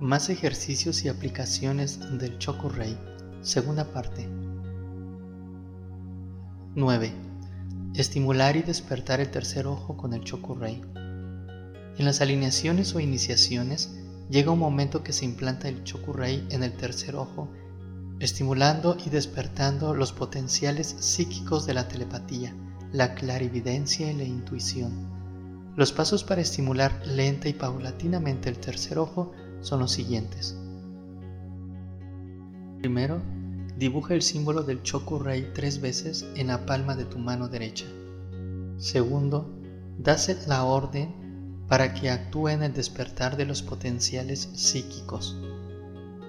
Más ejercicios y aplicaciones del Chokurei. Segunda parte. 9. Estimular y despertar el tercer ojo con el Chokurei. En las alineaciones o iniciaciones llega un momento que se implanta el Chokurei en el tercer ojo, estimulando y despertando los potenciales psíquicos de la telepatía, la clarividencia y la intuición. Los pasos para estimular lenta y paulatinamente el tercer ojo son los siguientes. Primero, dibuja el símbolo del Chokurei tres veces en la palma de tu mano derecha. Segundo, dase la orden para que actúe en el despertar de los potenciales psíquicos.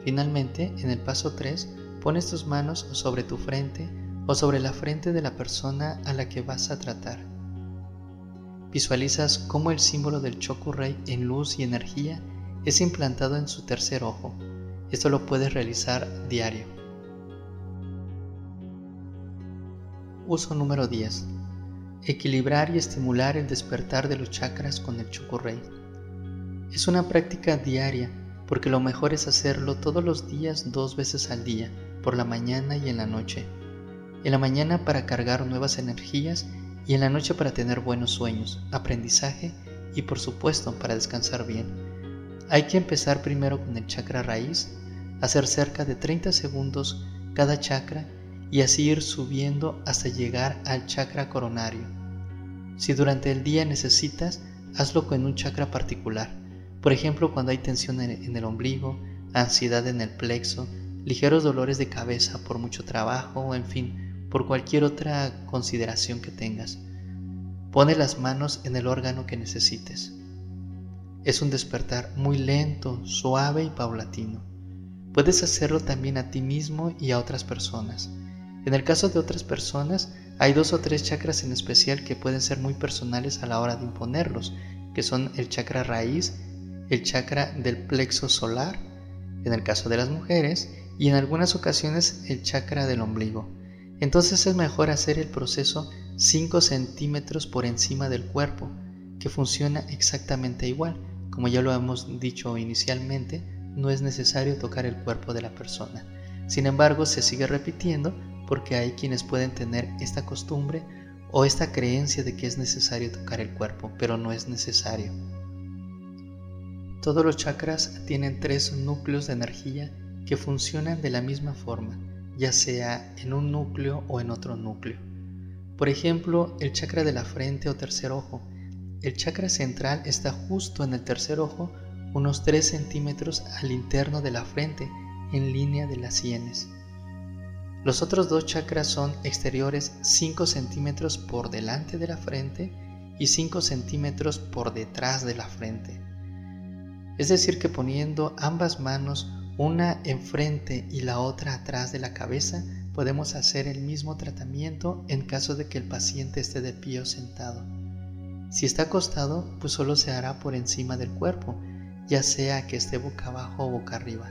Finalmente, en el paso 3, pones tus manos sobre tu frente o sobre la frente de la persona a la que vas a tratar. Visualizas cómo el símbolo del Chokurei en luz y energía es implantado en su tercer ojo. Esto lo puedes realizar diario. Uso número 10 equilibrar y estimular el despertar de los chakras con el chokurei. Es una práctica diaria porque lo mejor es hacerlo todos los días dos veces al día, por la mañana y en la noche. En la mañana para cargar nuevas energías y en la noche para tener buenos sueños, aprendizaje y por supuesto para descansar bien. Hay que empezar primero con el chakra raíz, hacer cerca de 30 segundos cada chakra y así ir subiendo hasta llegar al chakra coronario. Si durante el día necesitas, hazlo con un chakra particular. Por ejemplo, cuando hay tensión en el ombligo, ansiedad en el plexo, ligeros dolores de cabeza por mucho trabajo en fin, por cualquier otra consideración que tengas. Pone las manos en el órgano que necesites. Es un despertar muy lento, suave y paulatino. Puedes hacerlo también a ti mismo y a otras personas. En el caso de otras personas, hay dos o tres chakras en especial que pueden ser muy personales a la hora de imponerlos, que son el chakra raíz, el chakra del plexo solar, en el caso de las mujeres, y en algunas ocasiones el chakra del ombligo. Entonces es mejor hacer el proceso 5 centímetros por encima del cuerpo, que funciona exactamente igual. Como ya lo hemos dicho inicialmente, no es necesario tocar el cuerpo de la persona. Sin embargo, se sigue repitiendo porque hay quienes pueden tener esta costumbre o esta creencia de que es necesario tocar el cuerpo, pero no es necesario. Todos los chakras tienen tres núcleos de energía que funcionan de la misma forma, ya sea en un núcleo o en otro núcleo. Por ejemplo, el chakra de la frente o tercer ojo. El chakra central está justo en el tercer ojo, unos 3 centímetros al interno de la frente, en línea de las sienes. Los otros dos chakras son exteriores 5 centímetros por delante de la frente y 5 centímetros por detrás de la frente. Es decir, que poniendo ambas manos, una enfrente y la otra atrás de la cabeza, podemos hacer el mismo tratamiento en caso de que el paciente esté de pie o sentado. Si está acostado, pues solo se hará por encima del cuerpo, ya sea que esté boca abajo o boca arriba.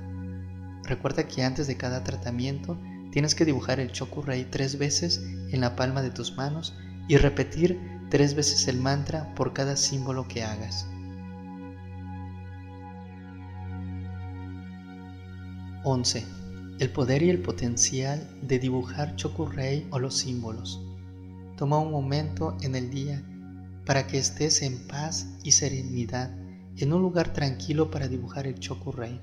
Recuerda que antes de cada tratamiento Tienes que dibujar el Chokurei tres veces en la palma de tus manos y repetir tres veces el mantra por cada símbolo que hagas. 11. El poder y el potencial de dibujar Chokurei o los símbolos. Toma un momento en el día para que estés en paz y serenidad en un lugar tranquilo para dibujar el Chokurei.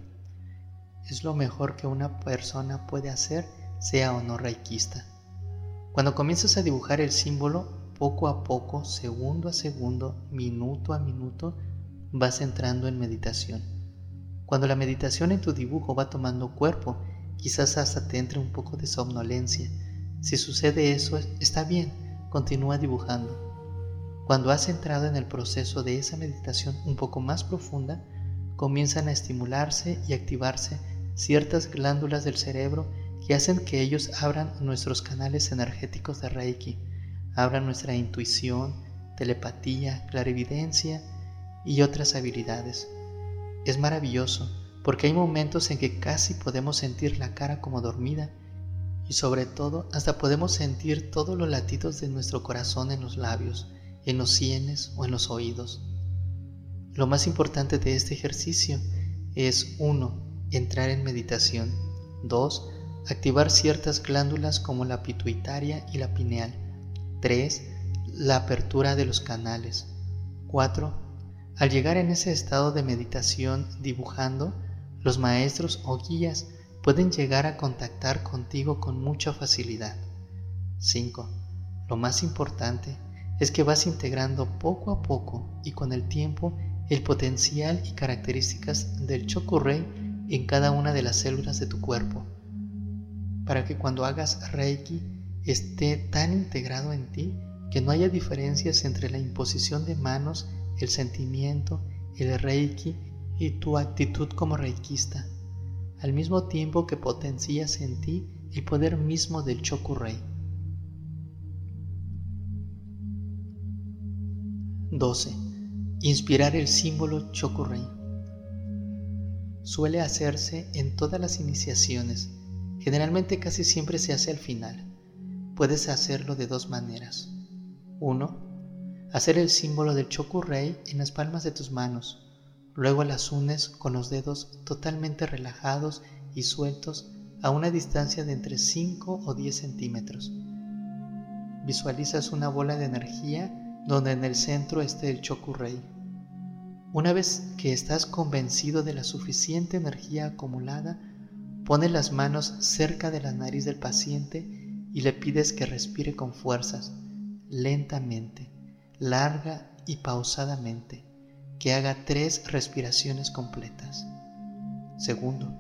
Es lo mejor que una persona puede hacer sea o no reikista. Cuando comienzas a dibujar el símbolo, poco a poco, segundo a segundo, minuto a minuto, vas entrando en meditación. Cuando la meditación en tu dibujo va tomando cuerpo, quizás hasta te entre un poco de somnolencia. Si sucede eso, está bien, continúa dibujando. Cuando has entrado en el proceso de esa meditación un poco más profunda, comienzan a estimularse y activarse ciertas glándulas del cerebro que hacen que ellos abran nuestros canales energéticos de Reiki, abran nuestra intuición, telepatía, clarividencia y otras habilidades. Es maravilloso porque hay momentos en que casi podemos sentir la cara como dormida y sobre todo hasta podemos sentir todos los latidos de nuestro corazón en los labios, en los sienes o en los oídos. Lo más importante de este ejercicio es 1. Entrar en meditación. 2. Activar ciertas glándulas como la pituitaria y la pineal. 3. La apertura de los canales. 4. Al llegar en ese estado de meditación dibujando, los maestros o guías pueden llegar a contactar contigo con mucha facilidad. 5. Lo más importante es que vas integrando poco a poco y con el tiempo el potencial y características del Chokurei en cada una de las células de tu cuerpo, para que cuando hagas Reiki esté tan integrado en ti que no haya diferencias entre la imposición de manos, el sentimiento, el Reiki y tu actitud como reikista, al mismo tiempo que potencias en ti el poder mismo del Chokurei. 12. Inspirar el símbolo Chokurei. Suele hacerse en todas las iniciaciones, generalmente casi siempre se hace al final. Puedes hacerlo de dos maneras. 1. Hacer el símbolo del Chokurei en las palmas de tus manos Luego las unes con los dedos totalmente relajados y sueltos a una distancia de entre 5 o 10 centímetros. Visualizas una bola de energía donde en el centro esté el Chokurei. Una vez que estás convencido de la suficiente energía acumulada, pones las manos cerca de la nariz del paciente y le pides que respire con fuerzas, lentamente, larga y pausadamente que haga tres respiraciones completas. Segundo,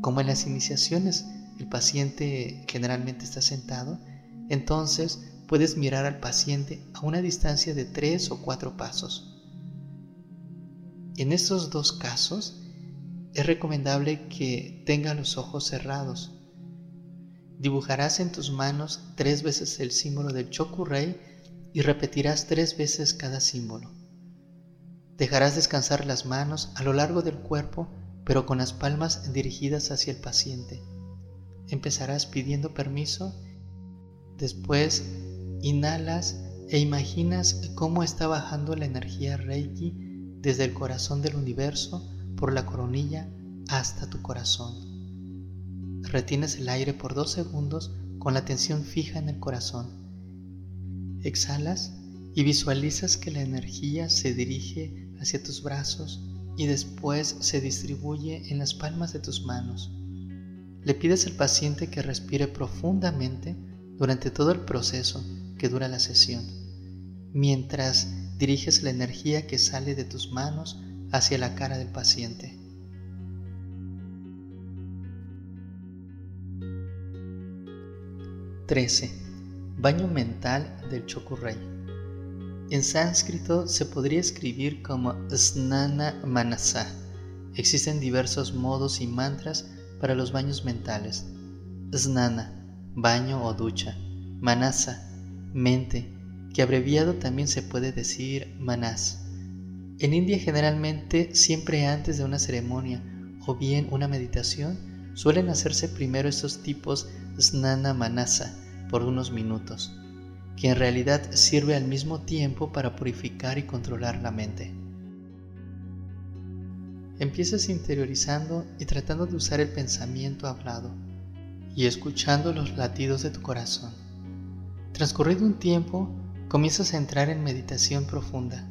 como en las iniciaciones el paciente generalmente está sentado, entonces puedes mirar al paciente a una distancia de tres o cuatro pasos. En estos dos casos, es recomendable que tenga los ojos cerrados. Dibujarás en tus manos tres veces el símbolo del Chokurei y repetirás tres veces cada símbolo. Dejarás descansar las manos a lo largo del cuerpo, pero con las palmas dirigidas hacia el paciente. Empezarás pidiendo permiso, después inhalas e imaginas cómo está bajando la energía Reiki desde el corazón del universo por la coronilla hasta tu corazón. Retienes el aire por dos segundos con la atención fija en el corazón. Exhalas y visualizas que la energía se dirige hacia tus brazos y después se distribuye en las palmas de tus manos. Le pides al paciente que respire profundamente durante todo el proceso que dura la sesión, mientras diriges la energía que sale de tus manos hacia la cara del paciente. (13) Baño mental del Chokurei. En sánscrito se podría escribir como Snana Manasa. Existen diversos modos y mantras para los baños mentales. Snana, baño o ducha. Manasa, mente, que abreviado también se puede decir manas. En India generalmente siempre antes de una ceremonia o bien una meditación suelen hacerse primero estos tipos Snana Manasa por unos minutos que en realidad sirve al mismo tiempo para purificar y controlar la mente. Empiezas interiorizando y tratando de usar el pensamiento hablado y escuchando los latidos de tu corazón. Transcurrido un tiempo, comienzas a entrar en meditación profunda.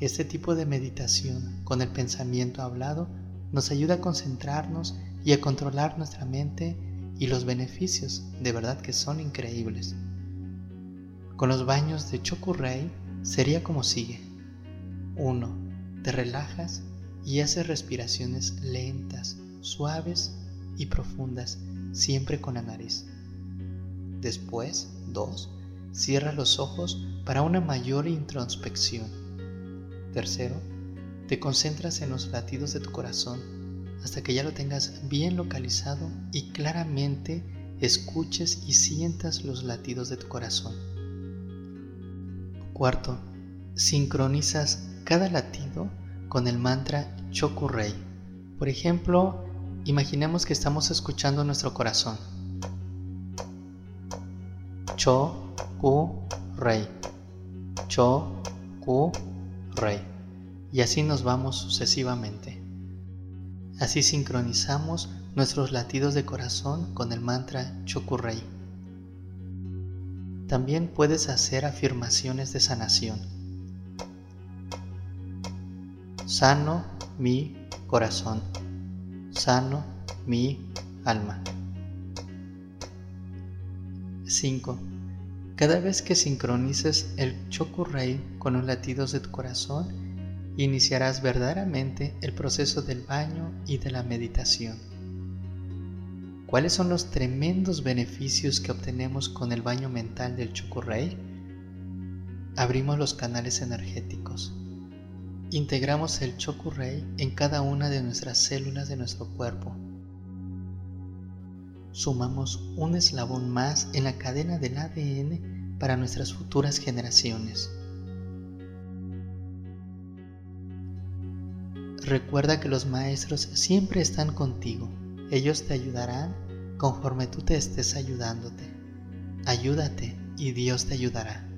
Este tipo de meditación con el pensamiento hablado nos ayuda a concentrarnos y a controlar nuestra mente y los beneficios de verdad que son increíbles. Con los baños de Chokurei sería como sigue. 1. Te relajas y haces respiraciones lentas, suaves y profundas, siempre con la nariz. Después, 2. Cierra los ojos para una mayor introspección. Tercero, te concentras en los latidos de tu corazón hasta que ya lo tengas bien localizado y claramente escuches y sientas los latidos de tu corazón. Cuarto, sincronizas cada latido con el mantra Chokurei. Por ejemplo, imaginemos que estamos escuchando nuestro corazón. Cho, Ku, Rei. Cho, Ku, Rei. Y así nos vamos sucesivamente. Así sincronizamos nuestros latidos de corazón con el mantra Chokurei. También puedes hacer afirmaciones de sanación. Sano mi corazón. Sano mi alma. 5. Cada vez que sincronices el Chokurei con los latidos de tu corazón, iniciarás verdaderamente el proceso del baño y de la meditación. ¿Cuáles son los tremendos beneficios que obtenemos con el baño mental del Chokurei? Abrimos los canales energéticos. Integramos el Chokurei en cada una de nuestras células de nuestro cuerpo. Sumamos un eslabón más en la cadena del ADN para nuestras futuras generaciones. Recuerda que los maestros siempre están contigo. Ellos te ayudarán conforme tú te estés ayudándote. Ayúdate y Dios te ayudará.